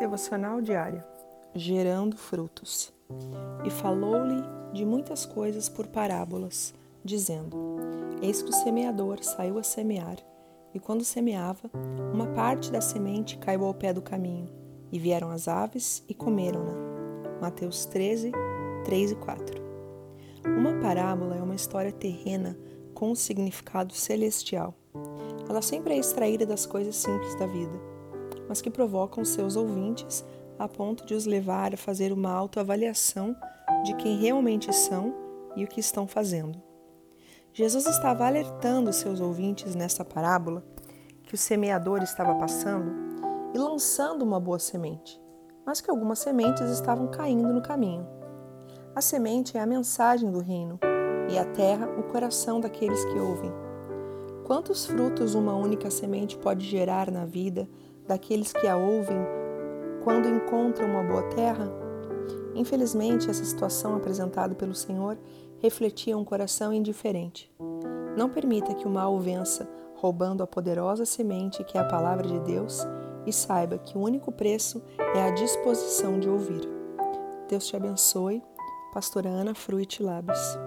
Devocional diária Gerando frutos. E falou-lhe de muitas coisas por parábolas, dizendo: Eis que o semeador saiu a semear, e quando semeava, uma parte da semente caiu ao pé do caminho, e vieram as aves e comeram-na. Mateus 13, 3 e 4. Uma parábola é uma história terrena com um significado celestial. Ela sempre é extraída das coisas simples da vida, mas que provocam seus ouvintes a ponto de os levar a fazer uma autoavaliação de quem realmente são e o que estão fazendo. Jesus estava alertando seus ouvintes nessa parábola que o semeador estava passando e lançando uma boa semente, mas que algumas sementes estavam caindo no caminho. A semente é a mensagem do reino e a terra o coração daqueles que ouvem. Quantos frutos uma única semente pode gerar na vida daqueles que a ouvem quando encontram uma boa terra? Infelizmente, essa situação apresentada pelo Senhor refletia um coração indiferente. Não permita que o mal vença, roubando a poderosa semente que é a palavra de Deus, e saiba que o único preço é a disposição de ouvir. Deus te abençoe. Pastora Ana Fruit Labs.